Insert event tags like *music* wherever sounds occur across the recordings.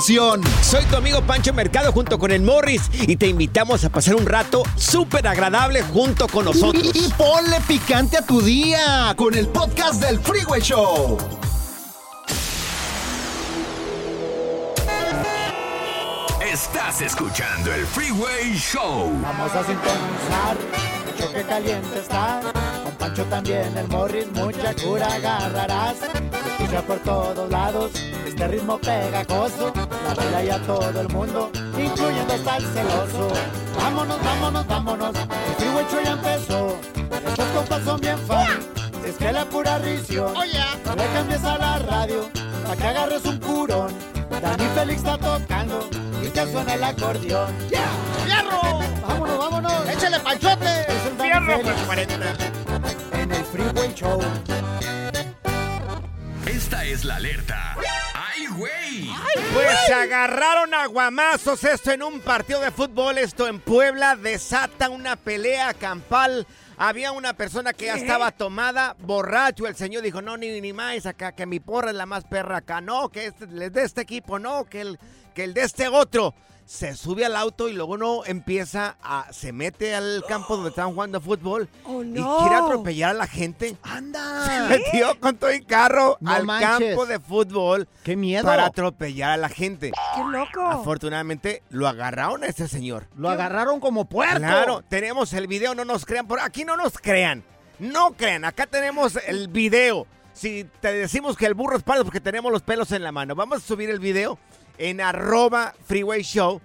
Soy tu amigo Pancho Mercado junto con el Morris y te invitamos a pasar un rato súper agradable junto con nosotros. Y, y ponle picante a tu día con el podcast del Freeway Show. Estás escuchando el Freeway Show. Vamos a sintonizar, el choque caliente está. Con Pancho también, el Morris, mucha cura agarrarás. Escucha por todos lados, este ritmo pegajoso. La baila ya todo el mundo, incluyendo hasta el celoso. Vámonos, vámonos, vámonos, el Freeway Show ya empezó. Estos compas son bien fan, es que la pura risión. No le cambies a la radio, pa' que agarres un curón. Dani Félix está tocando y que suena el acordeón. ¡Ya! ¡Fierro! ¡Vámonos, vámonos! ¡Échale panchote! Es el Dani ¡Fierro, Félix pues 40! En el Freeway Show. Esta es la alerta. ¡Ay, güey! Pues se agarraron a guamazos esto en un partido de fútbol, esto en Puebla, desata una pelea campal. Había una persona que ya estaba tomada, borracho. El señor dijo, no, ni, ni más acá, que mi porra es la más perra acá. No, que este, el de este equipo, no, que el, que el de este otro. Se sube al auto y luego no empieza a... Se mete al campo donde estaban jugando fútbol Oh, y no. quiere atropellar a la gente. Se ¡Anda! *laughs* metió con todo el carro No al manches. campo de fútbol ¡Qué miedo! para atropellar a la gente. ¡Qué loco! Afortunadamente lo agarraron a ese señor. Lo agarraron como puerco. Claro, tenemos el video, no nos crean. Por aquí no nos crean. No crean, acá tenemos el video. Si te decimos que el burro es pardo porque tenemos los pelos en la mano. Vamos a subir el video en arroba freeway show,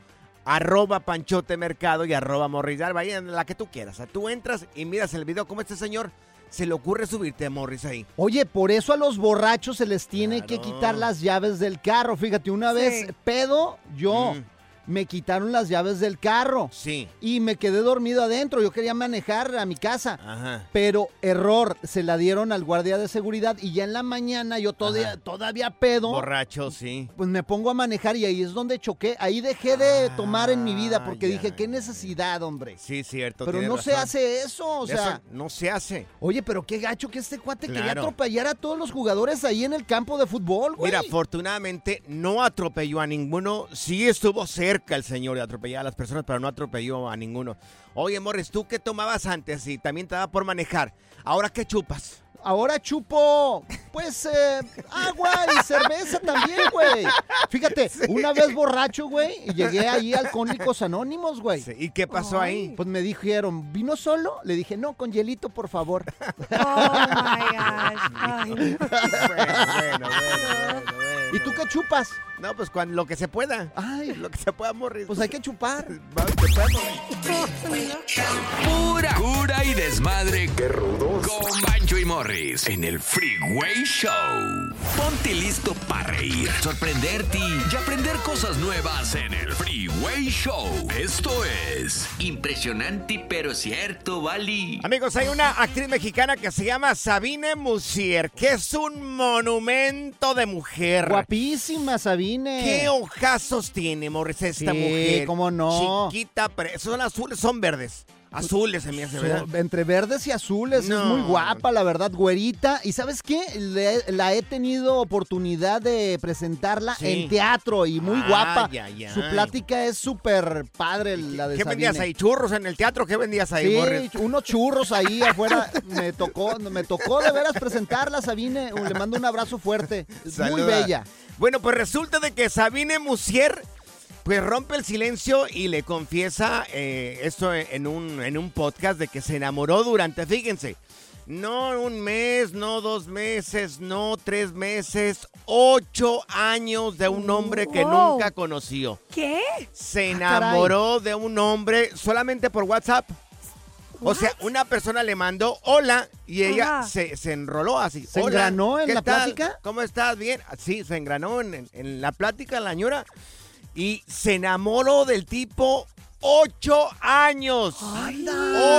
arroba panchote mercado y arroba. Vaya en la que tú quieras. O sea, tú entras y miras el video como este señor se le ocurre subirte a Morris ahí. Oye, por eso a los borrachos se les tiene que quitar las llaves del carro. Fíjate, una Sí. vez pedo, yo Mm. Me quitaron las llaves del carro Sí. y me quedé dormido adentro. Yo quería manejar a mi casa. Ajá. Pero error, se la dieron al guardia de seguridad y ya en la mañana yo todavía, todavía pedo. Borracho, sí. Pues me pongo a manejar y ahí es donde choqué. Ahí dejé de tomar en mi vida porque Ah, dije, qué necesidad, hombre. Sí, cierto. Pero no se hace eso, o Eso sea, no se hace. oye, pero qué gacho que este cuate quería atropellar a todos los jugadores ahí en el campo de fútbol, güey. Mira, afortunadamente no atropelló a ninguno. Sí estuvo cerca el señor de atropellar a las personas, pero no atropelló a ninguno. Oye, Morris, ¿tú qué tomabas antes y también te daba por manejar? ¿Ahora qué chupas? ahora chupo, pues, eh, agua y cerveza también, güey. Fíjate, una vez borracho, güey, y llegué ahí a Alcohólicos Anónimos, güey. Sí, ¿Y qué pasó ahí? Pues me dijeron, ¿vino solo? Le dije, no, con hielito, por favor. *laughs* Oh my gosh. Ay. *laughs* Bueno, bueno, bueno, bueno, ¿Y tú qué chupas? No, pues cuando, lo que se pueda. Ay, Lo que se pueda morir. pues hay que chupar. Va, se puede morir. Pura cura y desmadre. ¡Qué rudos! Con Bancho y Morris en el Freeway Show. Ponte listo para reír, sorprenderte y aprender cosas nuevas en el Freeway Show. Esto es Impresionante pero cierto, Bali. Amigos, hay una actriz mexicana que se llama Sabine Musier, que es un monumento de mujer. Guapísima, Sabine. ¿Qué ojazos tiene, Morris, esta Sí, mujer? cómo no. Chiquita, pero son azules, son verdes. Azules se me hace, ¿verdad? Entre verdes y azules, No. es muy guapa, la verdad, güerita. ¿Y sabes qué? Le- la he tenido oportunidad de presentarla Sí. en teatro y muy guapa. Su plática es súper padre, la de ¿Qué Sabine. vendías ahí? ¿Churros en el teatro? ¿Qué vendías ahí, Sí, Morris? unos churros ahí afuera. Me tocó, me tocó de veras presentarla, Sabine. Le mando un abrazo fuerte. Es muy bella. Bueno, pues resulta de que Sabine Musier pues rompe el silencio y le confiesa eh, esto en un, en un podcast de que se enamoró durante, fíjense, no un mes, no dos meses, no tres meses, ocho años de un hombre que Wow. nunca conoció. ¿Qué? Se Ah, enamoró de un hombre solamente por WhatsApp. O sea, una persona le mandó hola y ella se, se enroló así. ¿Se "Hola, engranó en ¿qué la tal? plática? ¿Cómo estás? Bien. Sí, se engranó en, en- en la plática la señora y se enamoró del tipo ocho años.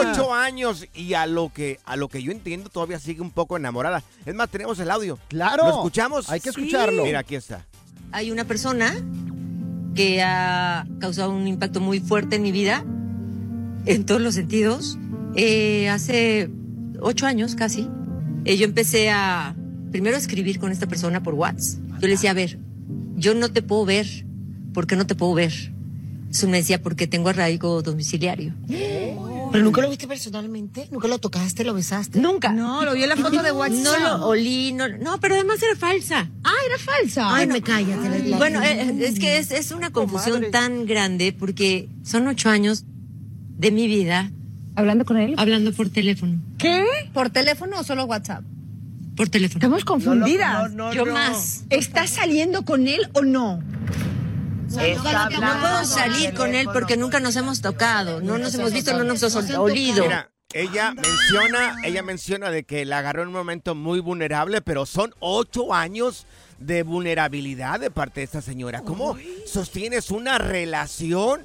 Ocho años. Y a lo que a lo que yo entiendo todavía sigue un poco enamorada. Es más, tenemos el audio. Claro. ¿Lo escuchamos? Hay que Sí. escucharlo. Mira, aquí está. Hay una persona que ha causado un impacto muy fuerte en mi vida, en todos los sentidos. Eh, hace ocho años casi, eh, yo empecé a primero a escribir con esta persona por WhatsApp. Yo le decía, a ver, yo no te puedo ver. ¿Por qué no te puedo ver? Entonces me decía, porque tengo arraigo domiciliario. ¿Pero nunca lo viste personalmente? ¿Nunca lo tocaste, lo besaste? Nunca. No, lo vi en la foto de WhatsApp. No lo olí, no, no, pero además era falsa. Ah, era falsa. Ay, me cállate. la- la- Bueno, eh, es que es, es una confusión tan grande porque son ocho años de mi vida ¿Hablando con él? hablando por teléfono. ¿Qué? ¿Por teléfono o solo WhatsApp? Por teléfono. Estamos confundidas. Yo más. ¿Estás saliendo con él o no? No puedo salir con él porque nunca nos hemos tocado, no nos hemos visto, no nos hemos olido. Mira, ella menciona, ella menciona de que la agarró en un momento muy vulnerable, pero son ocho años de vulnerabilidad de parte de esta señora. ¿Cómo sostienes una relación?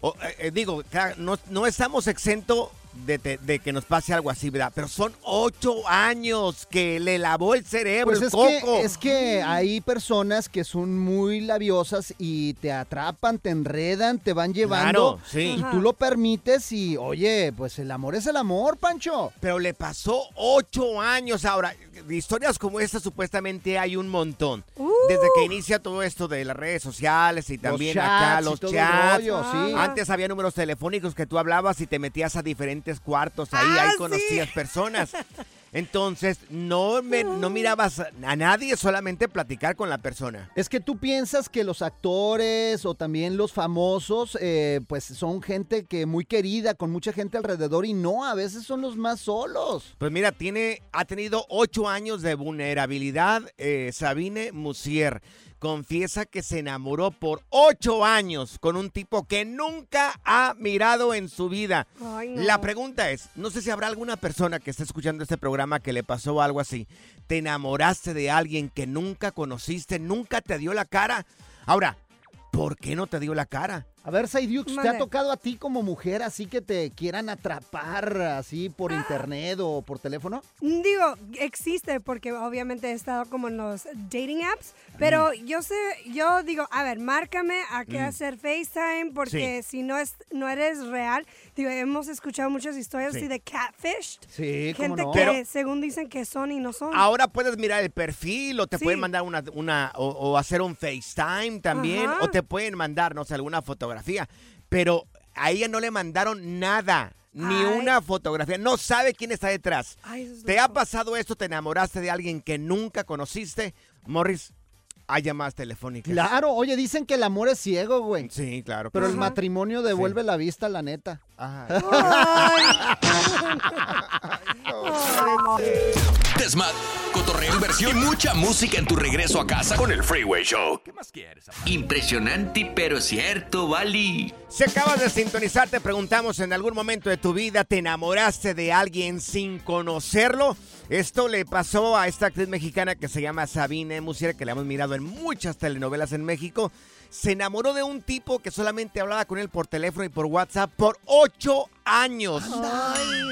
O, eh, eh, digo, no, no estamos exentos de, te- de que nos pase algo así, ¿verdad? Pero son ocho años que le lavó el cerebro, Pues el es coco. que, es que hay personas que son muy labiosas y te atrapan, te enredan, te van llevando. Claro, sí. Y tú lo permites y, oye, pues el amor es el amor, Pancho. Pero le pasó ocho años. Ahora, de historias como esta supuestamente hay un montón. Desde que inicia todo esto de las redes sociales y también chats acá y los chats. rollo, sí. Antes había números telefónicos que tú hablabas y te metías a diferentes cuartos ahí, Ah, ahí sí. conocías personas. *laughs* Entonces, no, me- no mirabas a nadie, solamente platicar con la persona. Es que tú piensas que los actores o también los famosos, eh, pues son gente que muy querida, con mucha gente alrededor y no, a veces son los más solos. Pues mira, tiene, ha tenido ocho años de vulnerabilidad eh, Sabine Musier. Confiesa que se enamoró por ocho años con un tipo que nunca ha mirado en su vida. Ay, no. La pregunta es, no sé si habrá alguna persona que esté escuchando este programa que le pasó algo así. ¿Te enamoraste de alguien que nunca conociste, nunca te dio la cara? Ahora, ¿por qué no te dio la cara? A ver, Saidux, ¿te ha tocado a ti como mujer así que te quieran atrapar así Ah. por internet o por teléfono? Digo, existe porque obviamente he estado como en los dating apps, pero yo sé, yo digo, a ver, márcame a qué hacer FaceTime porque si no es no eres real, digo, hemos escuchado muchas historias Sí. así de catfish, Sí, cómo gente no. que Pero- según dicen que son y no son. Ahora puedes mirar el perfil o te Sí. pueden mandar una, una o, o hacer un FaceTime también Ajá. o te pueden mandar, no sé, alguna fotografía. Pero a ella no le mandaron nada, ni Ay. una fotografía, no sabe quién está detrás. Ay, es ¿Te ha pasado esto? ¿Te enamoraste de alguien que nunca conociste? Morris, hay llamadas telefónicas. Claro, oye, dicen que el amor es ciego, güey. Sí, claro. Pero el Ajá. matrimonio devuelve la vista, la neta. *laughs* Desmad, cotorreo, inversión y mucha música en tu regreso a casa con el Freeway Show. ¿Qué más quieres? Impresionante, pero cierto, Bali. Si acabas de sintonizar, te preguntamos en algún momento de tu vida, ¿te enamoraste de alguien sin conocerlo? Esto le pasó a esta actriz mexicana que se llama Sabine Musiera, que la hemos mirado en muchas telenovelas en México. Se enamoró de un tipo que solamente hablaba con él por teléfono y por WhatsApp por ocho años.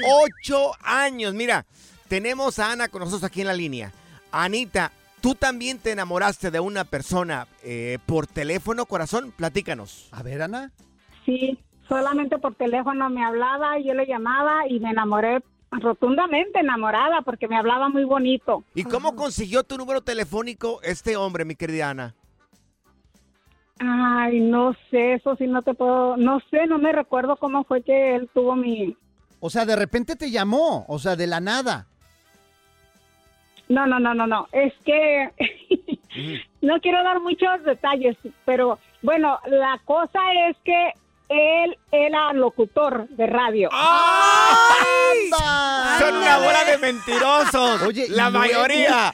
Ocho años. Mira, tenemos a Ana con nosotros aquí en la línea. Anita, ¿tú también te enamoraste de una persona eh, por teléfono, corazón? Platícanos. A ver, Ana. Sí, solamente por teléfono me hablaba, y yo le llamaba y me enamoré rotundamente enamorada porque me hablaba muy bonito. ¿Y cómo consiguió tu número telefónico este hombre, mi querida Ana? Ay, no sé, eso sí no te puedo, no sé, no me recuerdo cómo fue que él tuvo mi... O sea, de repente te llamó, o sea, de la nada. No, no, no, no, no, es que *laughs* no quiero dar muchos detalles, pero bueno, la cosa es que él era locutor de radio. Son una bola de mentirosos. Oye, la no es- mayoría.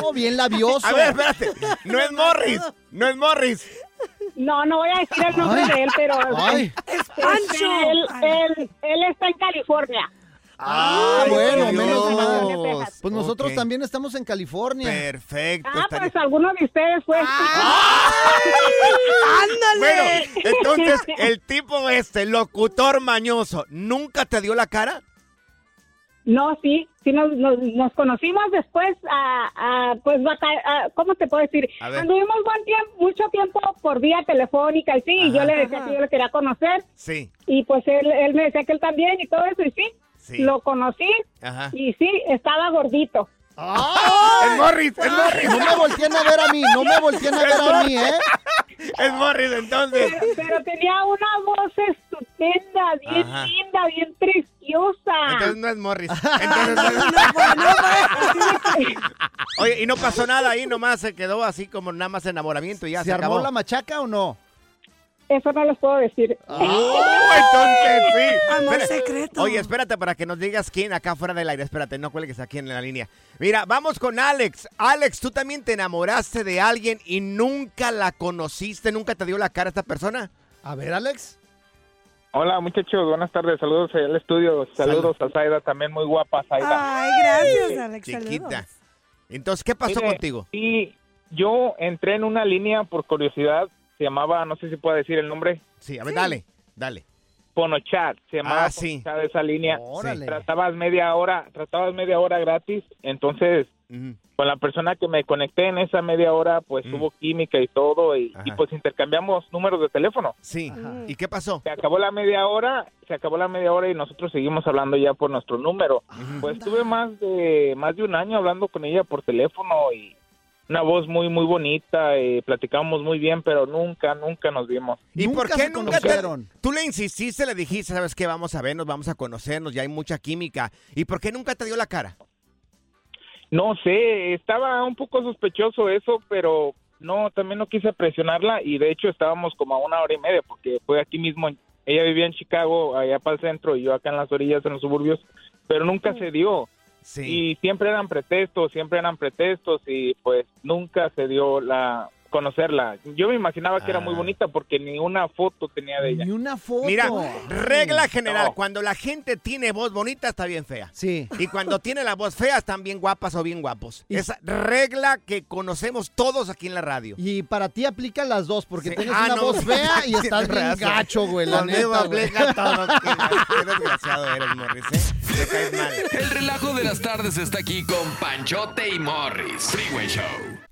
No, bien labioso. A ver, espérate. No es Morris. No es Morris. No, no voy a decir el nombre Ay. de él, pero Ay. es Pancho. Él, él, él está en California. Ah, Ay, bueno, Dios. menos mal. Pues nosotros también estamos en California. Perfecto. Ah, estaría- pues alguno de ustedes fue. Bueno, entonces, el tipo este, locutor mañoso, ¿nunca te dio la cara? No, sí, sí nos, nos, nos conocimos después, a, a, pues, a- ¿cómo te puedo decir? Anduvimos buen tiempo, mucho tiempo por vía telefónica y sí, y yo Ajá. le decía que yo le quería conocer Sí. y pues él, él me decía que él también y todo eso y sí, Sí. lo conocí Ajá. y sí, estaba gordito. Es Morris, es Morris. *laughs* No me volteen a ver a mí, no me volteen a ver a mí, ¿eh? Es Morris, entonces. Pero, pero tenía una voz estupenda, bien Ajá. linda, bien preciosa. Entonces no es Morris. *laughs* Entonces no es- Oye, y no pasó nada ahí, nomás se quedó así como nada más enamoramiento y ya ¿Se se, armó acabó. la machaca o no? Eso no les puedo decir. ¡Oh, entonces sí! Amor Espera- secreto. Oye, espérate para que nos digas quién acá fuera del aire. Espérate, no cuelgues aquí en la línea. Mira, vamos con Alex. Alex, ¿tú también te enamoraste de alguien y nunca la conociste? ¿Nunca te dio la cara esta persona? A ver, Alex. Hola muchachos, buenas tardes, saludos al estudio, saludos a Zaida, también muy guapa Zaida. Ay, gracias, Alex. Chiquita. saludos. Entonces, ¿qué pasó Mire, contigo? Y yo entré en una línea por curiosidad, se llamaba, no sé si puedo decir el nombre, Sí, a ver, dale, dale. Ponochat, se llamaba Ah, sí. Ponochat esa línea. Órale. Tratabas media hora, tratabas media hora gratis, entonces con la persona que me conecté en esa media hora, pues hubo química y todo, y, y pues intercambiamos números de teléfono. Sí. ¿Y qué pasó? Se acabó la media hora, se acabó la media hora y nosotros seguimos hablando ya por nuestro número. Pues tuve más de más de un año hablando con ella por teléfono y una voz muy muy bonita, eh, platicábamos muy bien, pero nunca nunca nos vimos. ¿Y por qué se nunca te, conocieron. Tú le insististe, le dijiste, ¿sabes qué? Vamos a vernos, vamos a conocernos, ya hay mucha química. ¿Y por qué nunca te dio la cara? No sé, estaba un poco sospechoso eso, pero no, también no quise presionarla y de hecho estábamos como a una hora y media porque fue aquí mismo. Ella vivía en Chicago, allá para el centro, y yo acá en las orillas, en los suburbios, pero nunca se dio. Y siempre eran pretextos, siempre eran pretextos y pues nunca se dio la conocerla. Yo me imaginaba que era muy Ah. bonita porque ni una foto tenía de ella. Ni una foto. Mira, regla general, No. cuando la gente tiene voz bonita está bien fea. Sí. Y cuando tiene la voz fea están bien guapas o bien guapos. Y- Esa regla que conocemos todos aquí en la radio. Y para ti aplica las dos, porque Sí. tienes Ah, una no. voz *laughs* fea y estás bien gacho, güey, la neta, güey. aplica todo. Qué, qué desgraciado eres, Morris, ¿eh? Te caes mal. El relajo de las tardes está aquí con Panchote y Morris. Freeway Show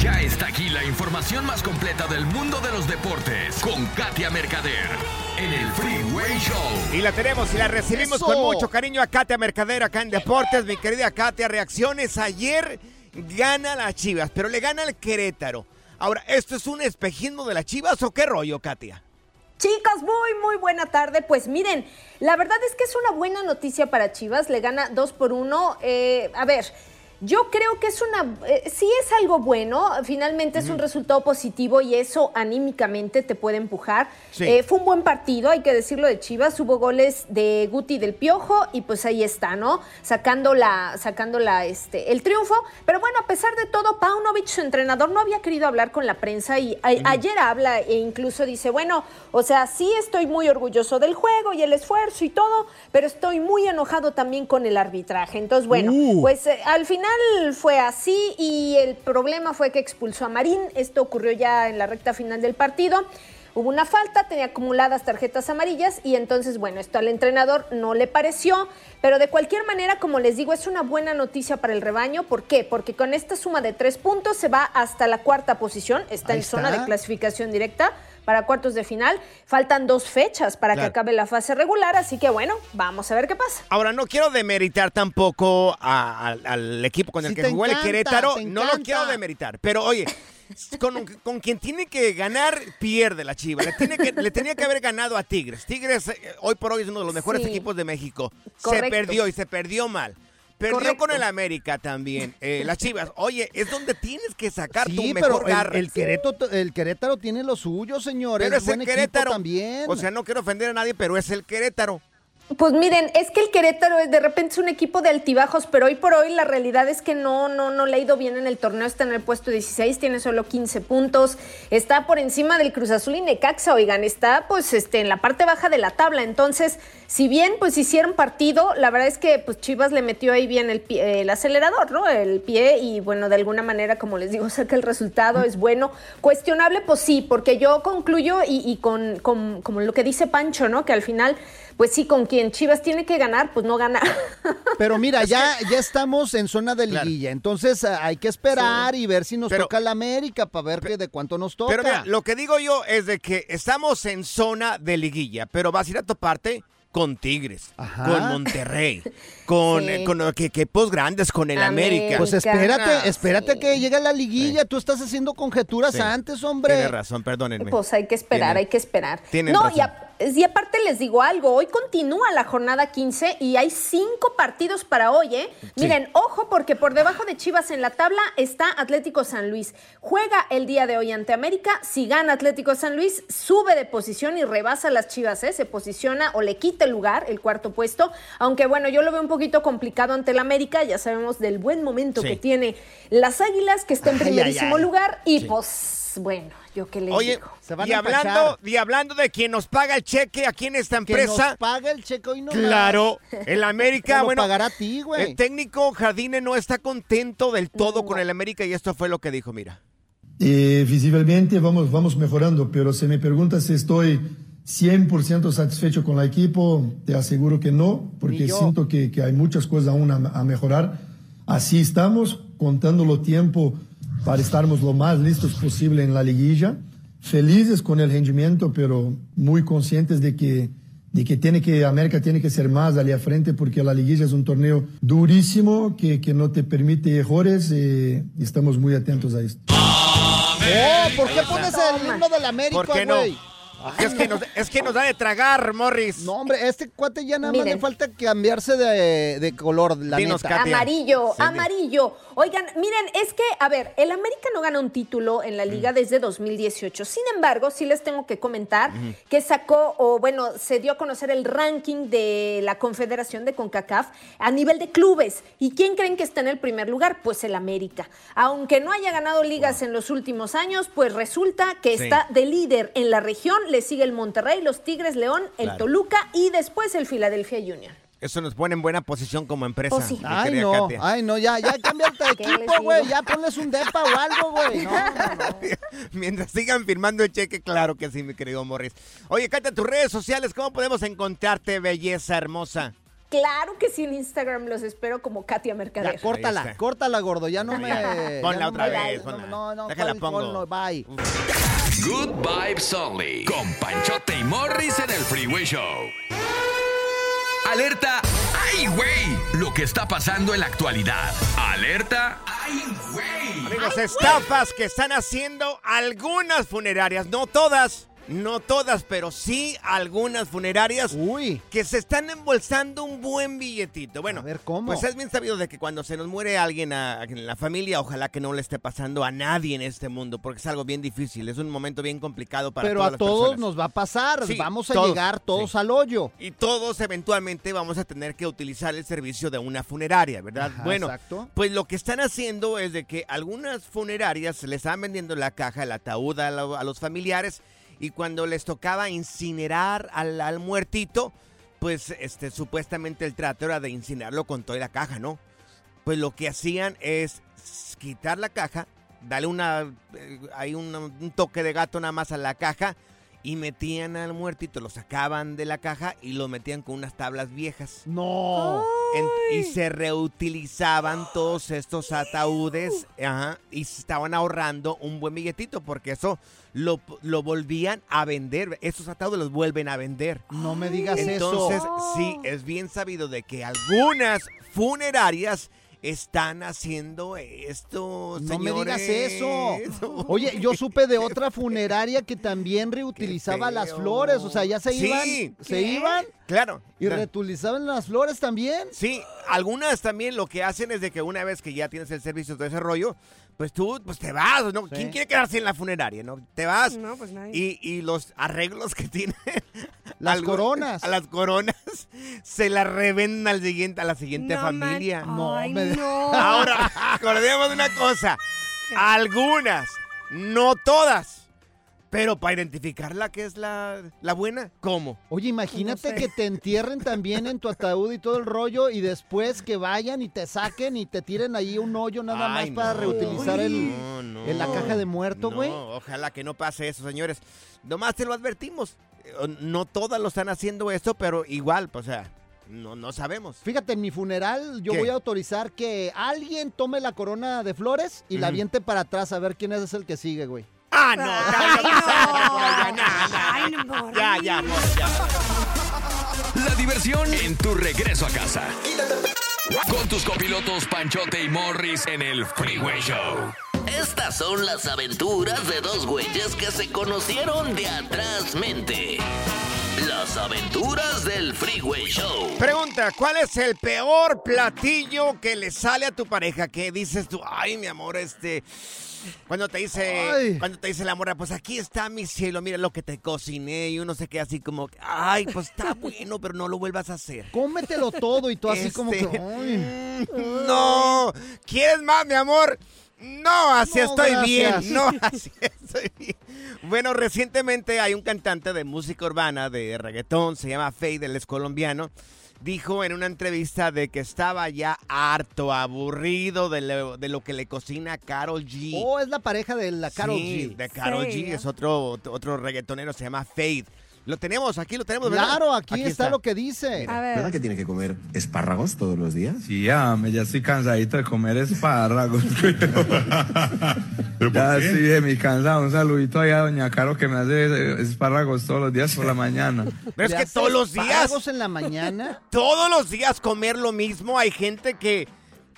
Ya está aquí la información más completa del mundo de los deportes con Katia Mercader en el Freeway Show. Y la tenemos y la recibimos Eso. con mucho cariño a Katia Mercader acá en Deportes. Mi querida Katia, reacciones. Ayer gana las Chivas, pero le gana al Querétaro. Ahora, ¿esto es un espejismo de las Chivas o qué rollo, Katia? Chicos, muy, muy buena tarde. Pues miren, la verdad es que es una buena noticia para Chivas. Le gana 2 por 1. a ver. Yo creo que es una, eh, sí es algo bueno, finalmente es un resultado positivo y eso anímicamente te puede empujar. Sí. Eh, fue un buen partido, hay que decirlo de Chivas, hubo goles de Guti del Piojo y pues ahí está, ¿no? Sacando la, sacando la, este, el triunfo. Pero bueno, a pesar de todo, Paunovic, su entrenador, no había querido hablar con la prensa y a- ayer habla e incluso dice, bueno, o sea, sí estoy muy orgulloso del juego y el esfuerzo y todo, pero estoy muy enojado también con el arbitraje. Entonces, bueno, Uh. pues eh, al final fue así y el problema fue que expulsó a Marín. Esto ocurrió ya en la recta final del partido. Hubo una falta, tenía acumuladas tarjetas amarillas y entonces, bueno, esto al entrenador no le pareció, pero de cualquier manera, como les digo, es una buena noticia para el rebaño. ¿Por qué? Porque con esta suma de tres puntos se va hasta la cuarta posición, está Ahí en zona de clasificación directa para cuartos de final. Faltan dos fechas para Claro. que acabe la fase regular, así que bueno, vamos a ver qué pasa. Ahora, no quiero demeritar tampoco a- al- al equipo con el Sí, que jugó el Querétaro. No lo quiero demeritar. Pero oye, con, con quien tiene que ganar, pierde la Chiva. Le, tiene que, le tenía que haber ganado a Tigres. Tigres eh, hoy por hoy es uno de los mejores Sí. equipos de México. Correcto. Se perdió y se perdió mal. Perdió Correcto. con el América también. Eh, las Chivas, oye, es donde tienes que sacar tu mejor pero el, garra. el Querétaro, el Querétaro tiene lo suyo, señores. Pero es buen el Querétaro. también. O sea, no quiero ofender a nadie, pero es el Querétaro. Pues miren, es que el Querétaro de repente es un equipo de altibajos, pero hoy por hoy la realidad es que no, no, no le ha ido bien en el torneo, está en el puesto 16, tiene solo 15 puntos, está por encima del Cruz Azul y Necaxa, oigan, está pues este, en la parte baja de la tabla, entonces, si bien pues hicieron partido, la verdad es que pues Chivas le metió ahí bien el, acelerador, ¿no? El pie y bueno, de alguna manera, como les digo, *laughs* saca el resultado, es bueno. Cuestionable, pues sí, porque yo concluyo y, y con, con- como lo que dice Pancho, ¿no? Que al final, pues sí, con quien Chivas tiene que ganar, pues no gana. *laughs* Pero mira, ya, ya estamos en zona de liguilla, entonces ah, hay que esperar y ver si nos Pero- toca la América para ver que de cuánto nos toca. Pero mira, lo que digo yo es de que estamos en zona de liguilla, pero vas a ir a toparte con Tigres, con Monterrey, con, Sí. eh, con eh, equipos grandes, con el América. Pues espérate, espérate que llegue la liguilla. Tú estás haciendo conjeturas Sí. antes, hombre. Tiene razón, perdónenme. Pues hay que esperar, Tienen- hay que esperar. tienen no, razón. y a- Y aparte les digo algo, hoy continúa la jornada 15 y hay cinco partidos para hoy, ¿eh? Miren, ojo porque por debajo de Chivas en la tabla está Atlético San Luis. Juega el día de hoy ante América. Si gana Atlético San Luis, sube de posición y rebasa a las Chivas, ¿eh? Se posiciona o le quita el lugar, el cuarto puesto. Aunque bueno, yo lo veo un poquito complicado ante el América. Ya sabemos del buen momento Sí. que tiene las Águilas, que está en Ay, primerísimo ay, ay. lugar. Y Sí. pues, bueno, yo qué les Oye, digo. y hablando, y hablando de quien nos paga el cheque aquí en esta Que empresa. nos paga el cheque hoy no Claro, el América, Te lo bueno, pagará a ti, güey. el técnico Jardine no está contento del todo con el América y esto fue lo que dijo, mira. Eh, visiblemente vamos, vamos mejorando, pero si me preguntas si estoy 100% satisfecho con el equipo, te aseguro que no, porque siento que, que hay muchas cosas aún a, a mejorar. Así estamos, contándolo tiempo para estarmos lo más listos posible en la liguilla. Felices con el rendimiento, pero muy conscientes de que, de que, tiene que América tiene que ser más allá frente, porque la liguilla es un torneo durísimo que, que no te permite errores eh, y estamos muy atentos a esto. Oh, ¿por qué pones el himno de la América, ¿Por qué no? güey? Es que, nos, es que nos da de tragar, Morris. No, hombre, este cuate ya nada más Miren. le falta cambiarse de, de color, la Dinos, neta. Katia. Amarillo, Sí. amarillo. Oigan, miren, es que, a ver, el América no gana un título en la Mm. liga desde 2018. Sin embargo, sí les tengo que comentar que sacó, o bueno, se dio a conocer el ranking de la Confederación de CONCACAF a nivel de clubes. ¿Y quién creen que está en el primer lugar? Pues el América. Aunque no haya ganado ligas en los últimos años, pues resulta que Sí. está de líder en la región. Le sigue el Monterrey, los Tigres, León, el Claro. Toluca y después el Philadelphia Union. Eso nos pone en buena posición como empresa. Oh, sí. Ay, no, Katia. ay, no, ya, ya cámbiate de *laughs* ¿Qué les equipo, güey, ya ponles un depa o algo, güey. *laughs* No, Mientras sigan firmando el cheque, claro que sí, mi querido Morris. Oye, Katia, tus redes sociales, ¿cómo podemos encontrarte, belleza hermosa? Claro que sí, en Instagram los espero como Katia Mercader. ya, córtala, córtala, gordo, ya no me... Ponla no otra vez, No, ponla. no, no, Déjala ¿cuál- pongo. cuál no? Good Vibes Only. Con Panchote y Morris en el Freeway Show. Alerta. ¡Ay, güey! Lo que está pasando en la actualidad. Alerta. ¡Ay, güey! Amigos, estafas que están haciendo algunas funerarias, no todas, no todas, pero sí algunas funerarias que se están embolsando un buen billetito. Bueno, ¿cómo? pues es bien sabido de que cuando se nos muere alguien a- en la familia, ojalá que no le esté pasando a nadie en este mundo, porque es algo bien difícil, es un momento bien complicado para Pero todas a todos nos va a pasar, Sí, vamos a todos, llegar todos sí. al hoyo. Y todos eventualmente vamos a tener que utilizar el servicio de una funeraria, ¿verdad? Ajá, bueno, exacto. pues lo que están haciendo es de que algunas funerarias le están vendiendo la caja, el ataúd a, a los familiares y cuando les tocaba incinerar al, muertito, pues este supuestamente el trato era de incinerarlo con toda la caja, ¿no? Pues lo que hacían es quitar la caja, darle una eh, hay un, un toque de gato nada más a la caja y metían al muertito, lo sacaban de la caja y lo metían con unas tablas viejas. No. En- y se reutilizaban todos estos ataúdes ajá, y se estaban ahorrando un buen billetito porque eso lo, lo volvían a vender. Esos ataúdes los vuelven a vender. No me digas Entonces, eso. sí, es bien sabido de que algunas funerarias están haciendo esto, No me digas eso. *laughs* Oye, yo supe de otra funeraria que también reutilizaba las flores. O sea, ya se Sí. iban. Se ¿Qué? iban. Claro. Y claro. reutilizaban las flores también. Sí, algunas también lo que hacen es de que una vez que ya tienes el servicio de ese rollo, pues tú pues te vas, ¿no? ¿Quién quiere quedarse en la funeraria, no? Te vas. No, pues nadie. Y, y los arreglos que tienen. *laughs* Las algo- coronas. A las coronas *laughs* se las revenden al siguiente, a la siguiente No familia. man- No, Ay, me- no. Ahora, *laughs* acordemos de una cosa. Algunas, no todas. Pero para identificar la que es la, la buena, ¿cómo? Oye, imagínate que te entierren también en tu ataúd y todo el rollo y después que vayan y te saquen y te tiren ahí un hoyo nada Ay, más para reutilizar el, No, no. en la caja de muerto, güey. No, ojalá que no pase eso, señores. Nomás te lo advertimos. Eh, No todas lo están haciendo esto, pero igual, pues, o sea, no, no sabemos. Fíjate, en mi funeral yo ¿Qué? voy a autorizar que alguien tome la corona de flores y la aviente para atrás a ver quién es el que sigue, güey. Ah, no, Ya, ya, amor, ya. La diversión en tu regreso a casa. Con tus copilotos Panchote y Morris en el Freeway Show. Estas son las aventuras de dos güeyes que se conocieron de atrás mente. Las aventuras del Freeway Show. Pregunta, ¿cuál es el peor platillo que le sale a tu pareja? ¿Qué dices tú? Ay, mi amor, este... Cuando te dice, Ay. cuando te dice la morra, pues aquí está mi cielo, mira lo que te cociné y uno se queda así como, ay, pues está *laughs* bueno, pero no lo vuelvas a hacer. Cómetelo todo y tú así como que. Este, ay. *laughs* No, ¿quieres más, mi amor? No, así No, estoy gracias. bien. No, *laughs* así estoy bien. Bueno, recientemente hay un cantante de música urbana, de reggaetón, se llama Faye, él es colombiano. Dijo en una entrevista de que estaba ya harto, aburrido de lo, de lo que le cocina Carol G. Oh, es la pareja de la Carol Sí, G. de Carol G. Es otro, otro reggaetonero, se llama Faith. Lo tenemos, aquí lo tenemos, ¿verdad? Claro, aquí, está, lo que dice. ¿Verdad que tiene que comer espárragos todos los días? Sí, ya, me ya estoy cansadito de comer espárragos. *laughs* ya sí, de mi cansado. Un saludito allá a Doña Caro que me hace espárragos todos los días por la mañana. Pero es ¿Le que todos los días, espárragos en la mañana? *laughs* todos los días comer lo mismo. Hay gente que,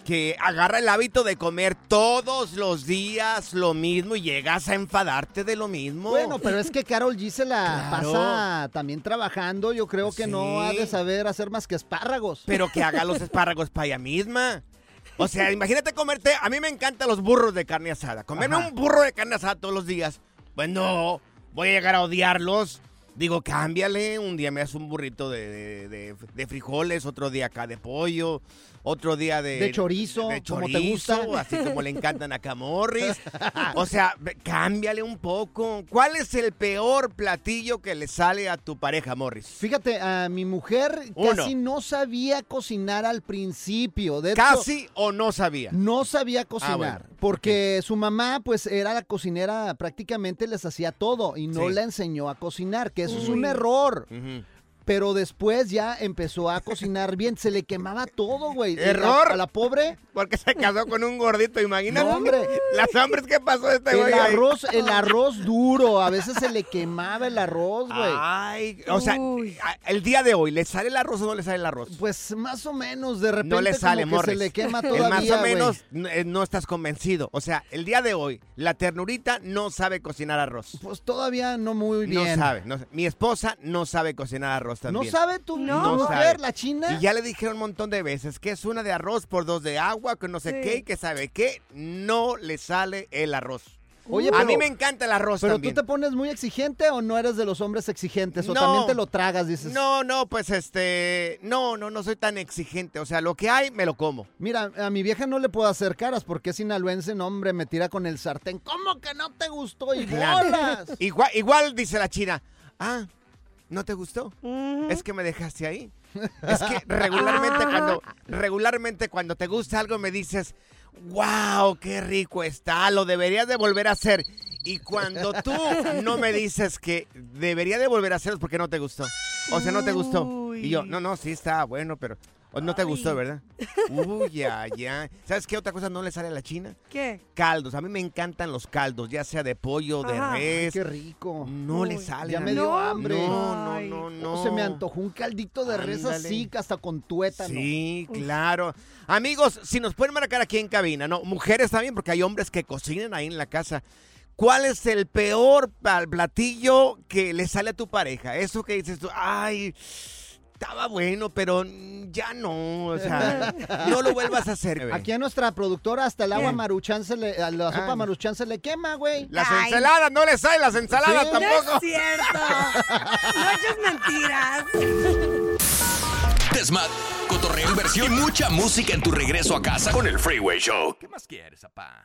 que agarra el hábito de comer todos los días lo mismo y llegas a enfadarte de lo mismo. Bueno, pero es que Carol G se la Claro. pasa también trabajando. Yo creo que no ha de saber hacer más que espárragos. Pero que haga los espárragos para ella misma. O sea, imagínate comerte. A mí me encantan los burros de carne asada. Comerme Ajá. un burro de carne asada todos los días. Pues no, voy a llegar a odiarlos. Digo, cámbiale. Un día me haces un burrito de, de- de- de frijoles, otro día acá de pollo, otro día de. De chorizo, de como te gusta. Así como le encantan a Morris. *laughs* O sea, cámbiale un poco. ¿Cuál es el peor platillo que le sale a tu pareja, Morris? Fíjate, a mi mujer Uno. casi no sabía cocinar al principio. De hecho, ¿Casi o no sabía? No sabía cocinar, Ah, bueno. porque su mamá pues era la cocinera, prácticamente les hacía todo y no Sí. la enseñó a cocinar, que eso es un error. Ujú. Pero después ya empezó a cocinar bien, se le quemaba todo, güey. ¿Error? A, a la pobre. Porque se casó con un gordito, imagínate. No, hombre. Las hombres, ¿qué pasó de este El güey? ahí? arroz, el arroz duro, a veces se le quemaba el arroz, güey. Ay, o sea, el día de hoy, ¿le sale el arroz o no le sale el arroz? Pues más o menos, de repente no le sale, como que se le quema El todavía, más o menos no, eh, no estás convencido. O sea, el día de hoy, la ternurita no sabe cocinar arroz. Pues todavía no muy No bien. sabe. no- mi esposa no sabe cocinar arroz ¿No también. sabe tu, No mujer, sabe. la china? Y ya le dijeron un montón de veces que es una de arroz por dos de agua, que no sé Sí. qué, y que sabe qué. No le sale el arroz. Oye, a pero- mí me encanta el arroz ¿Pero también. tú te pones muy exigente o no eres de los hombres exigentes? ¿O No. también te lo tragas, dices? No, no, pues este, no, no, no soy tan exigente. O sea, lo que hay, me lo como. Mira, a mi vieja no le puedo hacer caras porque es sinaloense, no, hombre, me tira con el sartén. ¿Cómo que no te gustó? Y Claro. bolas. Igual, igual dice la china, ah, ¿no te gustó? Es que me dejaste ahí. Es que regularmente cuando, regularmente cuando te gusta algo me dices, wow, qué rico está, lo deberías de volver a hacer. Y cuando tú no me dices que debería de volver a hacerlo es porque no te gustó. O sea, no te gustó. Y yo, no, no, sí está bueno, pero o no te gustó, ¿verdad? Uy, ya, ya. ¿Sabes qué otra cosa no le sale a la china? ¿Qué? Caldos. A mí me encantan los caldos, ya sea de pollo, de Ajá. res. Qué rico. No le sale. Ya me dio hambre. No, no, no, no. Se me antojó un caldito de res Ándale. así, hasta con tuétano. Sí, claro. Amigos, si nos pueden marcar aquí en cabina, ¿no? Mujeres también, porque hay hombres que cocinan ahí en la casa. ¿Cuál es el peor platillo que le sale a tu pareja? Eso que dices tú, ay, estaba bueno, pero ya no, o sea, *laughs* no lo vuelvas a hacer. bebé. Aquí a nuestra productora hasta el agua maruchan se le, a la sopa Ah. maruchan se le quema, güey. Las ensaladas, no le salen las ensaladas Sí. tampoco. No es cierto. No eches mentiras. Desmad, cotorreo, inversión y mucha música en tu regreso a casa con el Freeway Show. ¿Qué más quieres, papá?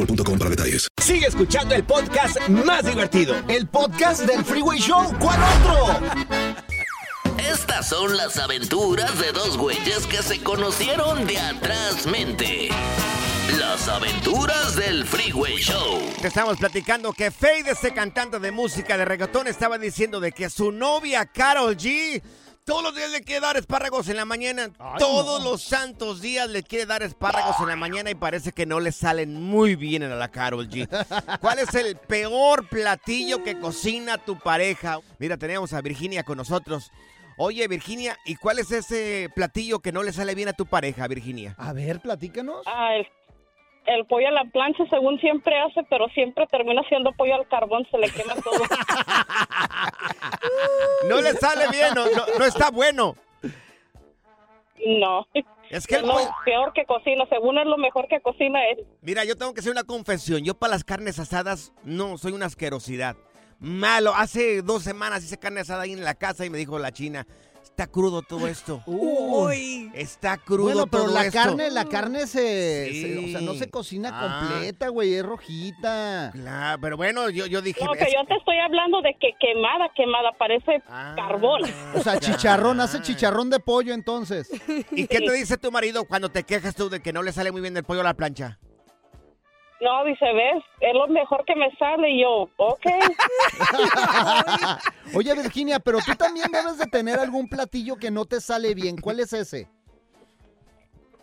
boostmobile.com para detalles. Sigue escuchando el podcast más divertido. El podcast del Freeway Show. ¿Cuál otro? Estas son las aventuras de dos güeyes que se conocieron de atrás mente. Las aventuras del Freeway Show. Te estamos platicando que Fade, ese cantante de música de reggaetón, estaba diciendo de que su novia Carol G todos los días le quiere dar espárragos en la mañana. Todos los santos días le quiere dar espárragos en la mañana y parece que no le salen muy bien a la Carol G. *laughs* ¿Cuál es el peor platillo que cocina tu pareja? Mira, tenemos a Virginia con nosotros. Oye, Virginia, ¿y cuál es ese platillo que no le sale bien a tu pareja, Virginia? A ver, platícanos. Ah, el, el pollo a la plancha, según siempre hace, pero siempre termina siendo pollo al carbón, se le quema todo. *laughs* No le sale bien, no, no, no está bueno. No. Es que el lo peor que cocina, según es lo mejor que cocina él. Mira, yo tengo que hacer una confesión. Yo para las carnes asadas no soy una asquerosidad. Malo. Hace dos semanas hice carne asada ahí en la casa y me dijo la china, está crudo todo esto. *gasps* Uy. Está crudo Bueno, pero todo la esto. carne, la carne se, Sí. se- o sea, no se cocina Ah. completa, güey, es rojita. Claro, pero bueno, yo, yo dije... No, que es- yo te estoy hablando de que quemada, quemada, parece Ah. carbón. O sea, chicharrón, hace chicharrón de pollo entonces. ¿Y qué te dice tu marido cuando te quejas tú de que no le sale muy bien el pollo a la plancha? No, dice, ves, es lo mejor que me sale y yo, ok. *laughs* Oye, Virginia, pero tú también debes de tener algún platillo que no te sale bien. ¿Cuál es ese?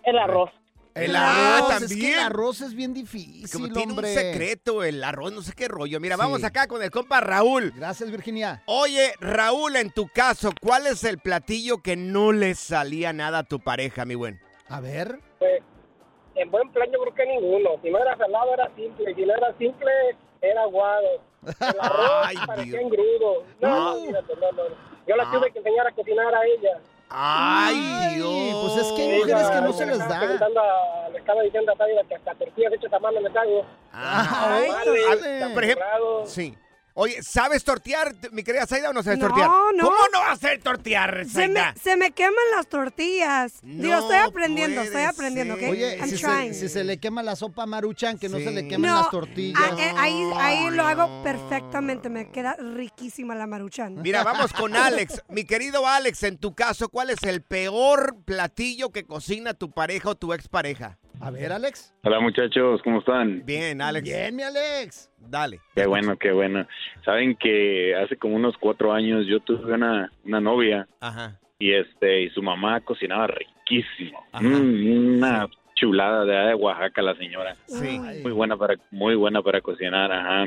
El arroz. El arroz, arroz Es que también. el arroz es bien difícil, Como tiene hombre. un secreto el arroz, no sé qué rollo. Mira, Sí. vamos acá con el compa Raúl. Gracias, Virginia. Oye, Raúl, en tu caso, ¿cuál es el platillo que no le salía nada a tu pareja, mi buen? A ver. En buen plan yo creo que ninguno. Si no era salado era simple, si no era simple era aguado. El arroz *laughs* Ay, parecía Dios. engrudo. No, Ah. no, no, no. Yo la Ah. tuve que enseñar a cocinar a ella. Ay, Dios. pues es que hay mujeres que no se les da. a- le estaba diciendo a Taida que hasta tortillas hechas a mano les hago. Ay, Tamales, a- por ejemplo, sí. Oye, ¿sabes tortear, mi querida Saida, o no sabes No, tortear? no. ¿Cómo no va a ser tortear, Se me, Saida? se me queman las tortillas. Digo, No estoy aprendiendo, estoy aprendiendo, ¿ok? Oye, I'm si trying. se, si se le quema la sopa a Maruchan, que no se le quemen No, las tortillas. ahí, ahí lo hago perfectamente, me queda riquísima la maruchan. Mira, vamos con Alex. *laughs* Mi querido Alex, en tu caso, ¿cuál es el peor platillo que cocina tu pareja o tu expareja? A ver, Alex. Hola muchachos, ¿cómo están? Bien, Alex. Bien, mi Alex. Dale. Qué bueno, qué bueno. Saben que hace como unos cuatro años yo tuve una, una novia Ajá. y este y su mamá cocinaba riquísimo. Mm, una chulada de, de Oaxaca la señora. Sí. Muy buena para muy buena para cocinar, ajá.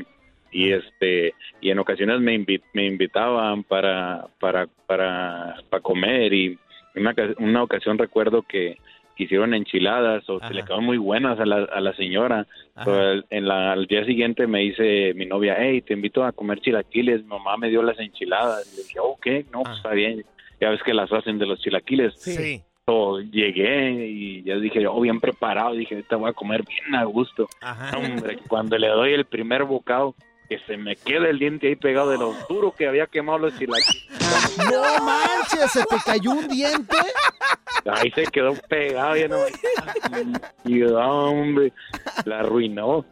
Y este y en ocasiones me invi- me invitaban para para para para comer y una oca- una ocasión recuerdo que que hicieron enchiladas o se le quedaron muy buenas a la, a la señora. Pero el- en la, al día siguiente me dice mi novia, hey, te invito a comer chilaquiles. Mi mamá me dio las enchiladas. Y le dije, ok, no, pues está bien. Ya ves que las hacen de los chilaquiles. Sí. So, llegué y ya dije, oh, bien preparado. Dije, te voy a comer bien a gusto. Ajá. Hombre, cuando le doy el primer bocado, que se me queda el diente ahí pegado de lo duro que había quemado los chilaquiles. No manches, se te cayó un diente. Ahí se quedó pegado. Ya no, y hombre, la arruinó.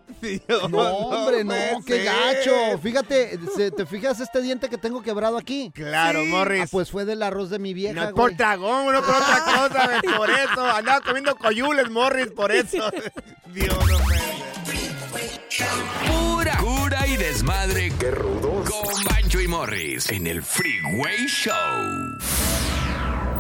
No, hombre, no, qué gacho. Fíjate, se- ¿te fijas este diente que tengo quebrado aquí? Claro, Morris. Ah, pues fue del arroz de mi vieja, No es güey. por tragón, no por otra cosa, güey, por eso. Andaba comiendo coyules, Morris, por eso. *laughs* Dios, no puede. Pura y desmadre. ¡Qué rudos! Con Bancho y Morris en el Freeway Show.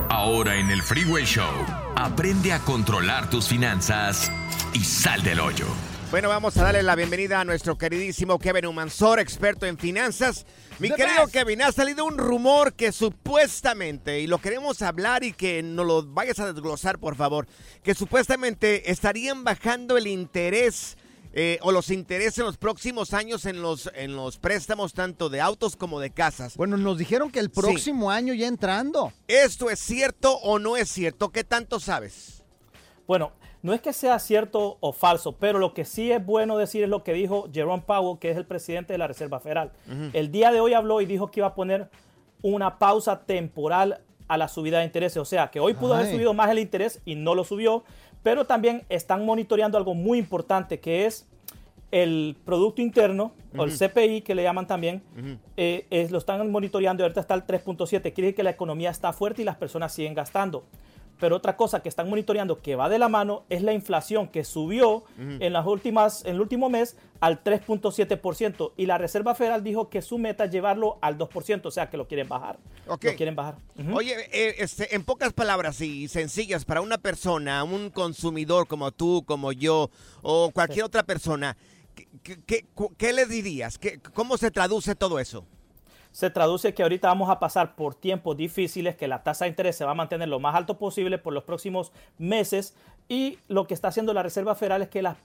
Ahora en el Freeway Show, aprende a controlar tus finanzas y sal del hoyo. Bueno, vamos a darle la bienvenida a nuestro queridísimo Kevin Humansor, experto en finanzas. Mi The querido best. Kevin, ha salido un rumor que supuestamente, y lo queremos hablar y que nos lo vayas a desglosar, por favor, que supuestamente estarían bajando el interés eh, o los intereses en los próximos años en los, en los préstamos tanto de autos como de casas. Bueno, nos dijeron que el Sí. próximo año ya entrando. ¿Esto es cierto o no es cierto? ¿Qué tanto sabes? Bueno, no es que sea cierto o falso, pero lo que sí es bueno decir es lo que dijo Jerome Powell, que es el presidente de la Reserva Federal. El día de hoy habló y dijo que iba a poner una pausa temporal a la subida de intereses. O sea, que hoy pudo haber subido más el interés y no lo subió, pero también están monitoreando algo muy importante, que es el Producto Interno, o el. CPI, que le llaman también, eh, es- lo están monitoreando y ahorita está el 3.7. Quiere decir que la economía está fuerte y las personas siguen gastando. Pero otra cosa que están monitoreando que va de la mano es la inflación que subió en las últimas, en el último mes al 3.7% y la Reserva Federal dijo que su meta es llevarlo al 2%, o sea que lo quieren bajar. Lo quieren bajar. Oye, eh, este, en pocas palabras y sencillas, para una persona, un consumidor como tú, como yo, o cualquier otra persona, ¿qué, qué- qué- le dirías? ¿Qué- ¿Cómo se traduce todo eso? Se traduce que ahorita vamos a pasar por tiempos difíciles, que la tasa de interés se va a mantener lo más alto posible por los próximos meses y lo que está haciendo la Reserva Federal es que las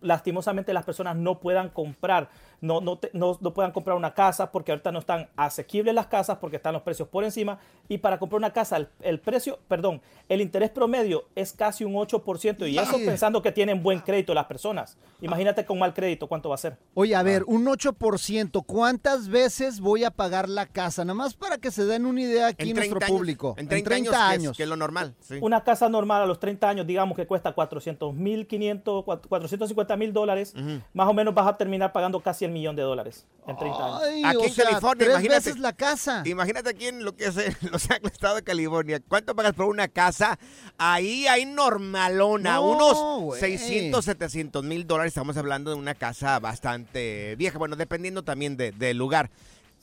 lastimosamente las personas no puedan comprar, no, no, te- no- no puedan comprar una casa porque ahorita no están asequibles las casas porque están los precios por encima y para comprar una casa el, el precio, perdón, el interés promedio es casi un 8% y eso pensando que tienen buen crédito las personas. Imagínate con mal crédito cuánto va a ser. Oye, a Ah. ver, un 8%, ¿cuántas veces voy a pagar la casa? Nada más para que se den una idea aquí En nuestro 30 años, público. en 30 años, que es- que es lo normal. sí. Una casa normal a los 30 años, digamos que cuesta 400 mil, 500, 450 mil dólares, más o menos vas a terminar pagando casi el millón de dólares en 30 años. Aquí en sea, California, tres imagínate. veces la casa. Imagínate aquí en lo que es Los Ángeles, estado de California. ¿Cuánto pagas por una casa? Ahí hay normalona, No, unos güey. 600, 700 mil dólares. Estamos hablando de una casa bastante vieja. Bueno, dependiendo también de- del lugar.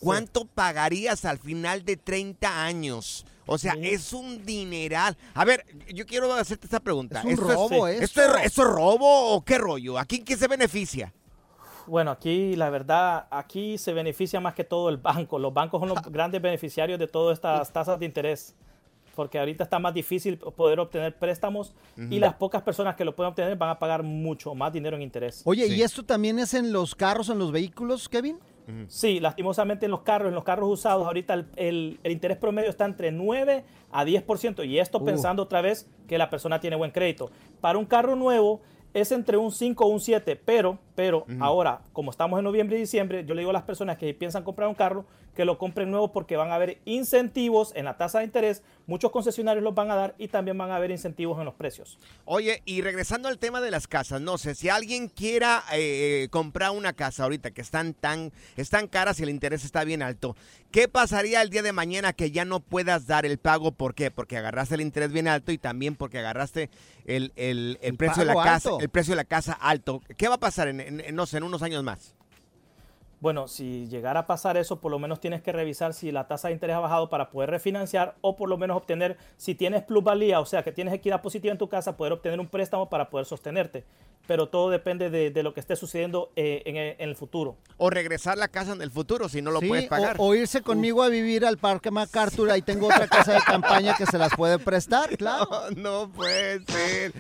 ¿Cuánto pagarías al final de 30 años? O sea, es un dineral. A ver, yo quiero hacerte esta pregunta. Es un ¿Esto robo, ¿esto, esto. es, ¿Esto es robo o qué rollo? ¿Aquí quién se beneficia? Bueno, aquí la verdad, aquí se beneficia más que todo el banco. Los bancos son los *laughs* grandes beneficiarios de todas estas tasas de interés. Porque ahorita está más difícil poder obtener préstamos y las pocas personas que lo pueden obtener van a pagar mucho más dinero en interés. Oye, ¿y esto también es en los carros, en los vehículos, Kevin? Sí, lastimosamente en los carros, en los carros usados, ahorita el, el- el interés promedio está entre 9 a 10%. Y esto Uh. pensando otra vez que la persona tiene buen crédito. Para un carro nuevo es entre un 5 o un 7, pero, pero ahora, como estamos en noviembre y diciembre, yo le digo a las personas que piensan comprar un carro que lo compren nuevo porque van a haber incentivos en la tasa de interés, muchos concesionarios los van a dar y también van a haber incentivos en los precios. Oye, y regresando al tema de las casas, no sé, si alguien quiera eh, comprar una casa ahorita que están tan, están caras y el interés está bien alto, ¿qué pasaría el día de mañana que ya no puedas dar el pago? ¿Por qué? Porque agarraste el interés bien alto y también porque agarraste el, el- el precio de la casa, alto. el precio de la casa alto. ¿Qué va a pasar en, en- en, no sé, en unos años más? Bueno, si llegara a pasar eso, por lo menos tienes que revisar si la tasa de interés ha bajado para poder refinanciar o por lo menos obtener, si tienes plusvalía, o sea, que tienes equidad positiva en tu casa, poder obtener un préstamo para poder sostenerte. Pero todo depende de, de lo que esté sucediendo eh, en, el, en el futuro. O regresar la casa en el futuro si no lo Sí, puedes pagar. O, o irse conmigo a vivir al Parque MacArthur. Ahí tengo otra casa de campaña que se las puede prestar, *laughs* claro. No, no puede ser.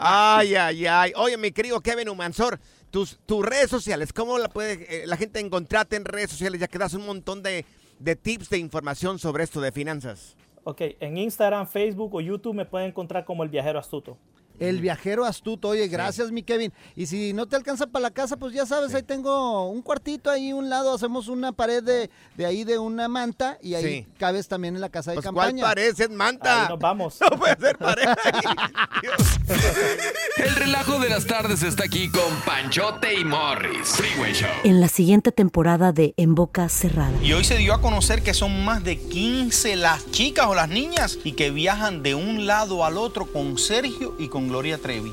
Ay, ay, ay. Oye, mi querido Kevin Humansor, tus, tus redes sociales, ¿cómo la puede eh, la gente encontrarte en redes sociales? Ya que das un montón de, de tips, de información sobre esto de finanzas. Ok, en Instagram, Facebook o YouTube me pueden encontrar como el viajero astuto. El viajero astuto. Oye, gracias, mi Kevin. Y si no te alcanza para la casa, pues ya sabes, ahí tengo un cuartito ahí, un lado, hacemos una pared de, de ahí de una manta y ahí Sí. cabes también en la casa de Pues, ¿cuál campaña. pared? Es manta. Ahí nos vamos. *laughs* No puede ser pared. *laughs* El relajo de las tardes está aquí con Panchote y Morris. Freeway Show. En la siguiente temporada de En Boca Cerrada. Y hoy se dio a conocer que son más de 15 las chicas o las niñas y que viajan de un lado al otro con Sergio y con Gloria Trevi.